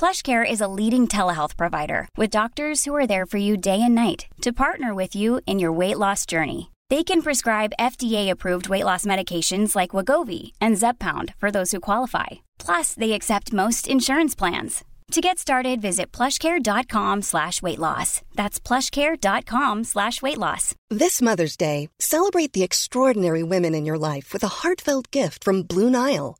PlushCare is a leading telehealth provider with doctors who are there for you day and night to partner with you in your weight loss journey. They can prescribe FDA-approved weight loss medications like Wagovi and Zepbound for those who qualify. Plus, they accept most insurance plans. To get started, visit plushcare.com slash weight loss. That's plushcare.com slash weight loss. This Mother's Day, celebrate the extraordinary women in your life with a heartfelt gift from Blue Nile.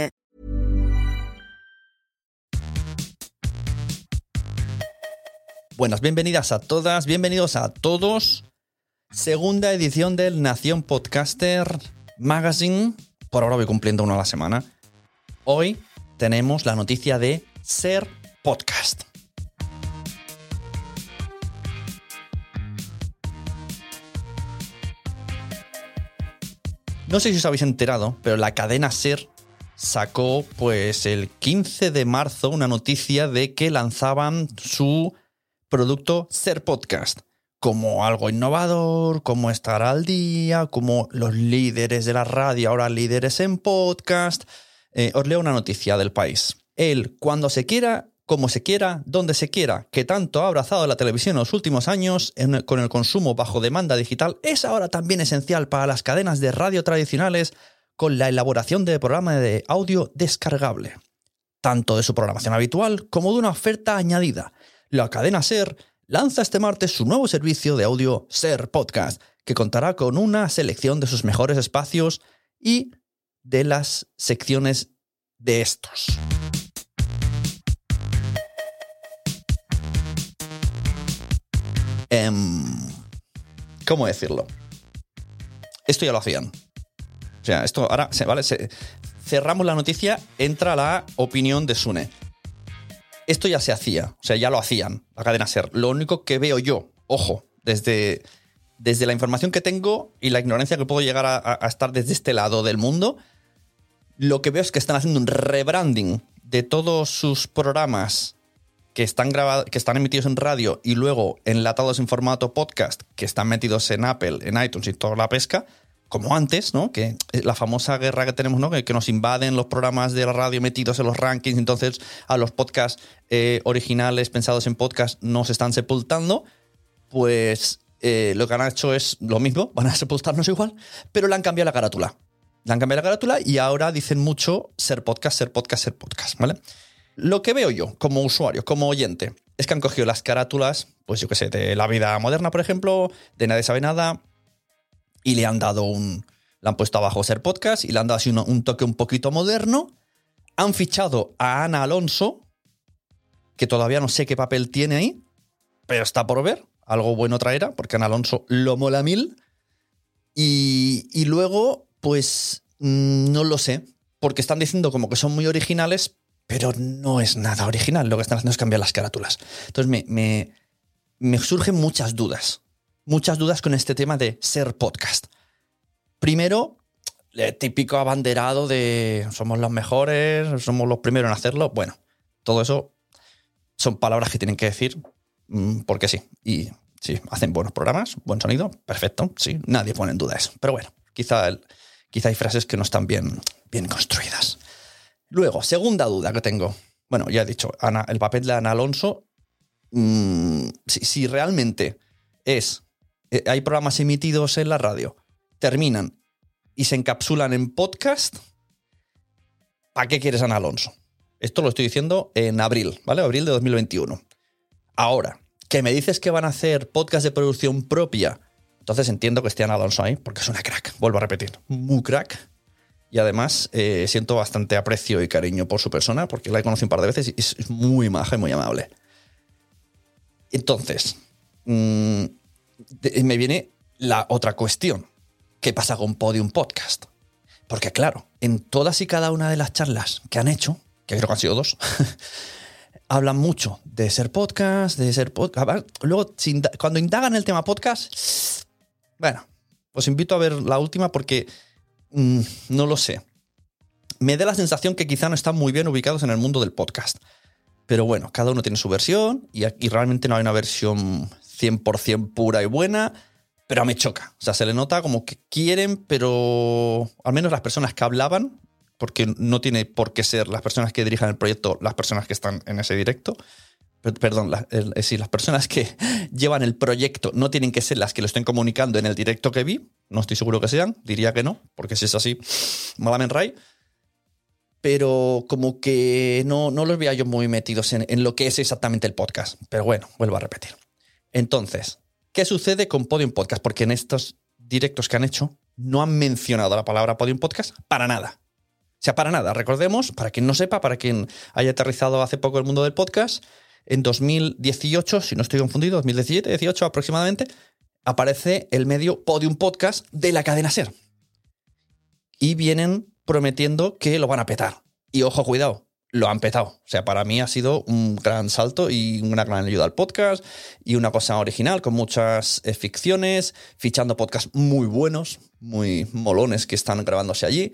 Buenas, bienvenidas a todas, bienvenidos a todos. Segunda edición del Nación Podcaster Magazine. Por ahora voy cumpliendo uno a la semana. Hoy tenemos la noticia de Ser Podcast. No sé si os habéis enterado, pero la cadena Ser sacó pues el 15 de marzo una noticia de que lanzaban su producto Ser Podcast como algo innovador, como estar al día, como los líderes de la radio, ahora líderes en podcast. Eh, os leo una noticia del país. Él, cuando se quiera, como se quiera, donde se quiera, que tanto ha abrazado la televisión en los últimos años con el consumo bajo demanda digital, es ahora también esencial para las cadenas de radio tradicionales con la elaboración de programa de audio descargable, tanto de su programación habitual como de una oferta añadida. La cadena Ser lanza este martes su nuevo servicio de audio Ser Podcast, que contará con una selección de sus mejores espacios y de las secciones de estos. Em, ¿Cómo decirlo? Esto ya lo hacían. O sea, esto ahora, ¿vale? Cerramos la noticia, entra la opinión de Sune. Esto ya se hacía, o sea, ya lo hacían, la cadena Ser. Lo único que veo yo, ojo, desde, desde la información que tengo y la ignorancia que puedo llegar a, estar desde este lado del mundo, lo que veo es que están haciendo un rebranding de todos sus programas que están grabados, que están emitidos en radio y luego enlatados en formato podcast, que están metidos en Apple, en iTunes y toda la pesca, como antes, ¿no? Que es la famosa guerra que tenemos, ¿no? Que, nos invaden los programas de la radio metidos en los rankings, entonces a los podcasts eh, originales pensados en podcast no se están sepultando, pues eh, lo que han hecho es lo mismo, van a sepultarnos igual, pero le han cambiado la carátula. Le han cambiado la carátula y ahora dicen mucho ser podcast, ser podcast, ser podcast, ¿vale? Lo que veo yo como usuario, como oyente, es que han cogido las carátulas, pues yo qué sé, de la vida moderna, por ejemplo, de Nadie sabe nada, y le han dado un. Le han puesto abajo ser podcast y le han dado así un, toque un poquito moderno. Han fichado a Ana Alonso, que todavía no sé qué papel tiene ahí, pero está por ver. Algo bueno traerá, porque Ana Alonso lo mola mil. Y, y luego, pues, mm, no lo sé. porque están diciendo como que son muy originales, pero no es nada original. Lo que están haciendo es cambiar las carátulas. Entonces me, me, me surgen muchas dudas. Muchas dudas con este tema de ser podcast. Primero, el típico abanderado de somos los mejores, somos los primeros en hacerlo. Bueno, todo eso son palabras que tienen que decir mm, porque sí. Y sí, hacen buenos programas, buen sonido, perfecto, sí, nadie pone en duda eso. Pero bueno, quizá, quizá hay frases que no están bien, bien construidas. Luego, segunda duda que tengo. Bueno, ya he dicho, Ana, el papel de Ana Alonso, mm, si, realmente es, eh, hay programas emitidos en la radio, terminan y se encapsulan en podcast, ¿para qué quieres Ana Alonso? Esto lo estoy diciendo en abril, ¿vale? Abril de 2021. Ahora, que me dices que van a hacer podcast de producción propia, entonces entiendo que esté Ana Alonso ahí, porque es una crack, vuelvo a repetir, muy crack. Y además eh, siento bastante aprecio y cariño por su persona, porque la he conocido un par de veces y es muy maja y muy amable. Entonces, me viene la otra cuestión. ¿Qué pasa con Podium Podcast? Porque claro, en todas y cada una de las charlas que han hecho, que creo que han sido dos, hablan mucho de ser podcast, de ser podcast. Luego, cuando indagan el tema podcast, bueno, os invito a ver la última porque mm, no lo sé. Me da la sensación que quizá no están muy bien ubicados en el mundo del podcast. Pero bueno, cada uno tiene su versión y aquí realmente no hay una versión 100% pura y buena, pero me choca. O sea, se le nota como que quieren, pero al menos las personas que hablaban porque no tiene por qué ser las personas que dirijan el proyecto las personas que están en ese directo. Perdón, es decir, las personas que llevan el proyecto no tienen que ser las que lo estén comunicando en el directo que vi. No estoy seguro que sean, diría que no, porque si es así, malamen ray. Pero como que no, no los veía yo muy metidos en lo que es exactamente el podcast. Pero bueno, vuelvo a repetir. Entonces, ¿qué sucede con Podium Podcast? Porque en estos directos que han hecho no han mencionado la palabra Podium Podcast para nada. O sea, para nada. Recordemos, para quien no sepa, para quien haya aterrizado hace poco el mundo del podcast, en 2018, si no estoy confundido, 2017, 18 aproximadamente, aparece el medio Podium Podcast de la cadena Ser. Y vienen prometiendo que lo van a petar. Y ojo, cuidado, lo han petado. O sea, para mí ha sido un gran salto y una gran ayuda al podcast y una cosa original con muchas eh, ficciones, fichando podcasts muy buenos, muy molones que están grabándose allí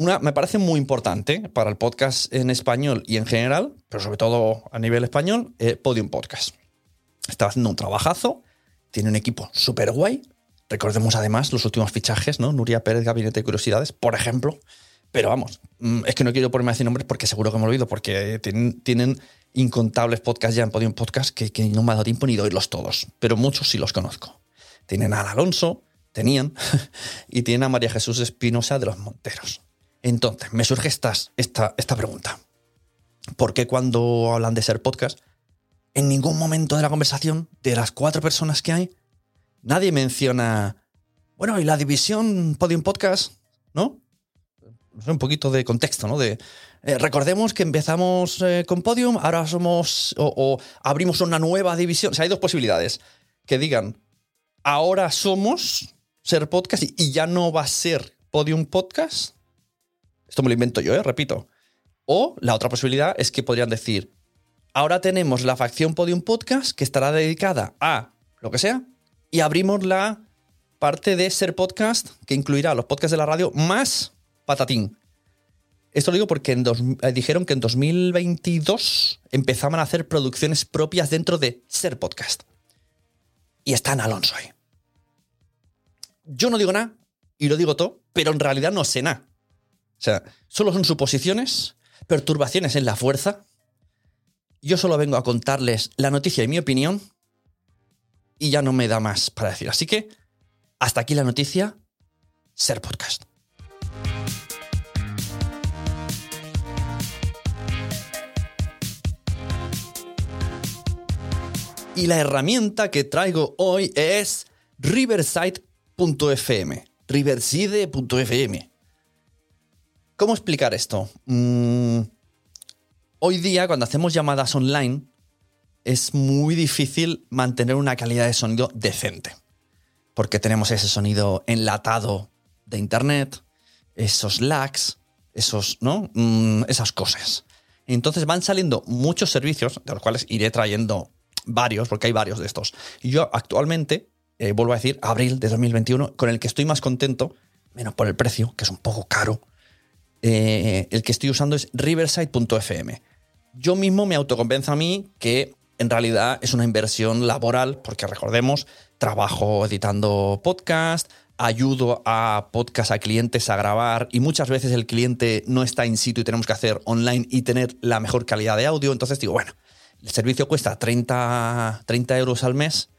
una, me parece muy importante para el podcast en español y en general, pero sobre todo a nivel español, eh, Podium Podcast. Está haciendo un trabajazo, tiene un equipo súper guay. Recordemos además los últimos fichajes, ¿no? Nuria Pérez, Gabinete de Curiosidades, por ejemplo. Pero vamos, mm, es que no quiero ponerme a decir nombres porque seguro que me olvido, porque tienen, incontables podcasts ya en Podium Podcast que, que, no me ha dado tiempo ni de oírlos todos, pero muchos sí los conozco. Tienen a Alonso, tenían, y tienen a María Jesús Espinosa de los Monteros. Entonces, me surge esta, esta pregunta. ¿Por qué cuando hablan de ser podcast, en ningún momento de la conversación, de las cuatro personas que hay, nadie menciona, bueno, y la división Podium Podcast, ¿no? Un poquito de contexto, ¿no? Eh, recordemos que empezamos eh, con Podium, ahora somos, o, o, abrimos una nueva división. O sea, hay dos posibilidades. Que digan, ahora somos ser podcast y ya no va a ser Podium Podcast, esto me lo invento yo, ¿eh? repito. O la otra posibilidad es que podrían decir, ahora tenemos la facción Podium Podcast que estará dedicada a lo que sea y abrimos la parte de ser podcast que incluirá los podcasts de la radio más patatín. Esto lo digo porque en eh, dijeron que en 2022 empezaban a hacer producciones propias dentro de ser podcast. Y está en Alonso ahí. Yo no digo nada y lo digo todo, pero en realidad no sé nada. O sea, solo son suposiciones, perturbaciones en la fuerza. Yo solo vengo a contarles la noticia y mi opinión y ya no me da más para decir. Así que, hasta aquí la noticia, ser podcast. Y la herramienta que traigo hoy es riverside.fm. Riverside.fm. ¿Cómo explicar esto? Mm, hoy día, cuando hacemos llamadas online, es muy difícil mantener una calidad de sonido decente. Porque tenemos ese sonido enlatado de internet, esos lags, esos, ¿no? Mm, esas cosas. Entonces van saliendo muchos servicios, de los cuales iré trayendo varios, porque hay varios de estos. Y yo actualmente, eh, vuelvo a decir, abril de 2021, con el que estoy más contento, menos por el precio, que es un poco caro, eh, el que estoy usando es riverside.fm. Yo mismo me autoconvenzo a mí que en realidad es una inversión laboral, porque recordemos, trabajo editando podcast, ayudo a podcast a clientes a grabar y muchas veces el cliente no está in situ y tenemos que hacer online y tener la mejor calidad de audio. Entonces digo, bueno, el servicio cuesta 30, 30 euros al mes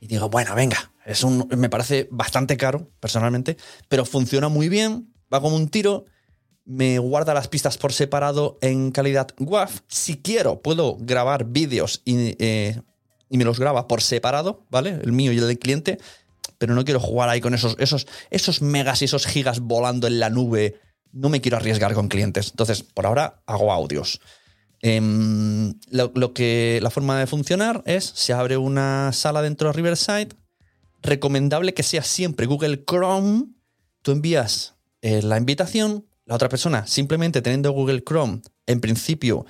y digo, bueno, venga, es un, me parece bastante caro personalmente, pero funciona muy bien, va como un tiro, me guarda las pistas por separado en calidad WAV. Si quiero, puedo grabar vídeos y, eh, y me los graba por separado, ¿vale? El mío y el del cliente pero no quiero jugar ahí con esos, esos, esos megas y esos gigas volando en la nube. No me quiero arriesgar con clientes. Entonces, por ahora hago audios. Em, lo, que la forma de funcionar es se abre una sala dentro de Riverside. Recomendable que sea siempre Google Chrome. Tú envías eh, la invitación, la otra persona simplemente teniendo Google Chrome, en principio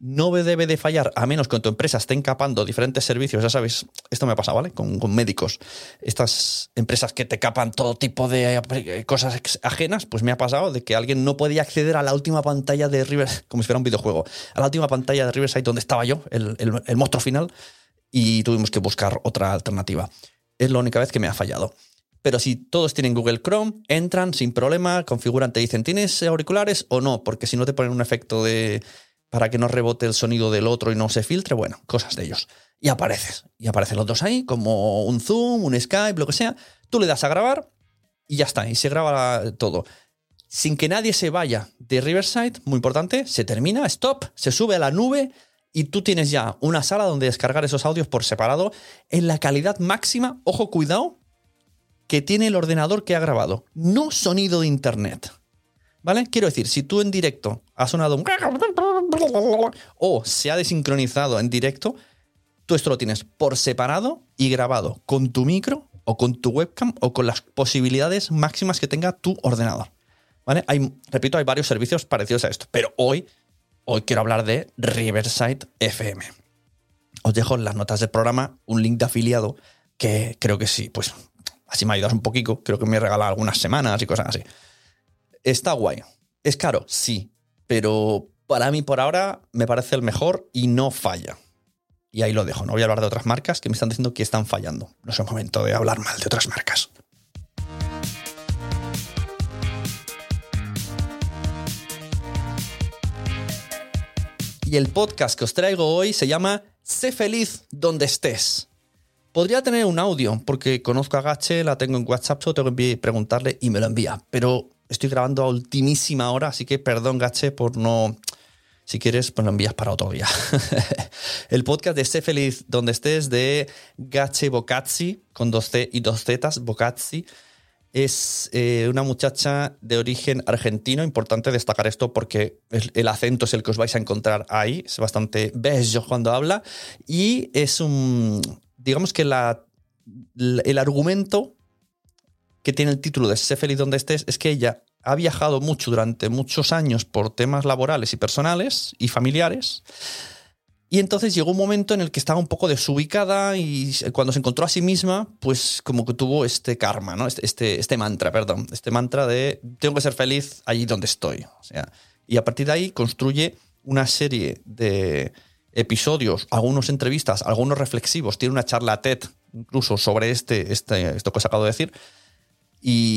no debe de fallar, a menos que tu empresa esté encapando diferentes servicios. Ya sabéis, esto me pasa, ¿vale? Con, médicos. Estas empresas que te capan todo tipo de eh, cosas ajenas, pues me ha pasado de que alguien no podía acceder a la última pantalla de Riverside, como si fuera un videojuego, a la última pantalla de Riverside donde estaba yo, el, el monstruo final, y tuvimos que buscar otra alternativa. Es la única vez que me ha fallado. Pero si todos tienen Google Chrome, entran sin problema, configuran, te dicen, ¿tienes auriculares o no? Porque si no te ponen un efecto de para que no rebote el sonido del otro y no se filtre, bueno, cosas de ellos. Y apareces, y aparecen los dos ahí, como un Zoom, un Skype, lo que sea. Tú le das a grabar y ya está, y se graba todo. Sin que nadie se vaya de Riverside, muy importante, se termina, stop, se sube a la nube y tú tienes ya una sala donde descargar esos audios por separado en la calidad máxima, ojo, cuidado, que tiene el ordenador que ha grabado, no sonido de internet. ¿Vale? Quiero decir, si tú en directo has sonado un... o se ha desincronizado en directo, tú esto lo tienes por separado y grabado con tu micro o con tu webcam o con las posibilidades máximas que tenga tu ordenador. ¿Vale? Hay, repito, hay varios servicios parecidos a esto, pero hoy, hoy quiero hablar de Riverside FM. Os dejo en las notas del programa un link de afiliado que creo que sí, pues así me ayudas un poquito, creo que me regala algunas semanas y cosas así. Está guay. Es caro, sí, pero para mí por ahora me parece el mejor y no falla. Y ahí lo dejo. No voy a hablar de otras marcas que me están diciendo que están fallando. No es el momento de hablar mal de otras marcas. Y el podcast que os traigo hoy se llama Sé feliz donde estés. Podría tener un audio, porque conozco a Gache, la tengo en WhatsApp, solo tengo que preguntarle y me lo envía. Pero estoy grabando a ultimísima hora, así que perdón, Gache, por no. Si quieres, pues lo envías para otro día. el podcast de Sé Feliz donde estés de Gache Bocazzi, con dos C y dos Z, Bocazzi. Es eh, una muchacha de origen argentino. Importante destacar esto porque el acento es el que os vais a encontrar ahí. Es bastante bello cuando habla. Y es un. Digamos que la, el argumento que tiene el título de Sé feliz donde estés es que ella ha viajado mucho durante muchos años por temas laborales y personales y familiares. Y entonces llegó un momento en el que estaba un poco desubicada y cuando se encontró a sí misma, pues como que tuvo este karma, ¿no? Este, este, este mantra, perdón, este mantra de tengo que ser feliz allí donde estoy. O sea, y a partir de ahí construye una serie de episodios, algunos entrevistas, algunos reflexivos, tiene una charla TED incluso sobre este, este, esto que os acabo de decir, y,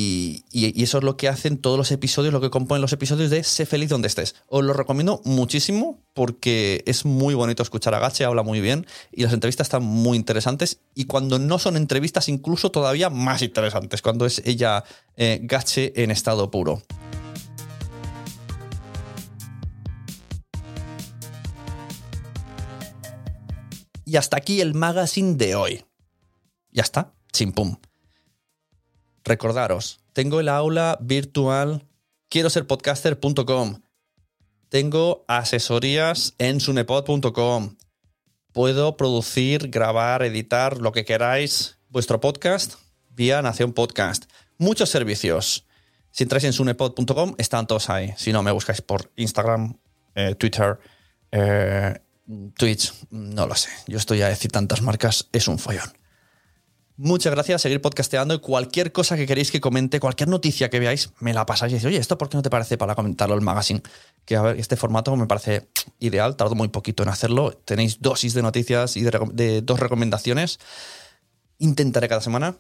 eso es lo que hacen todos los episodios, lo que componen los episodios de Sé feliz donde estés. Os lo recomiendo muchísimo porque es muy bonito escuchar a Gache, habla muy bien y las entrevistas están muy interesantes. Y cuando no son entrevistas, incluso todavía más interesantes, cuando es ella eh, Gache en estado puro. Y hasta aquí el magazine de hoy. Ya está, pum Recordaros, tengo el aula virtual quiero ser podcaster.com. Tengo asesorías en sunepod.com. Puedo producir, grabar, editar lo que queráis vuestro podcast vía Nación Podcast. Muchos servicios. Si entráis en sunepod.com, están todos ahí. Si no, me buscáis por Instagram, eh, Twitter, eh, Twitch, no lo sé. Yo estoy a decir tantas marcas, es un follón. Muchas gracias, seguir podcasteando y cualquier cosa que queréis que comente, cualquier noticia que veáis, me la pasáis y decís, oye, ¿esto por qué no te parece para comentarlo el magazine? Que a ver, este formato me parece ideal, tardo muy poquito en hacerlo. Tenéis dosis de noticias y de, dos recomendaciones. Intentaré cada semana.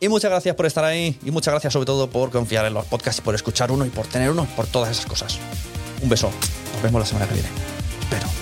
Y muchas gracias por estar ahí y muchas gracias sobre todo por confiar en los podcasts, por escuchar uno y por tener uno, por todas esas cosas. Un beso. Nos vemos la semana que viene. Pero...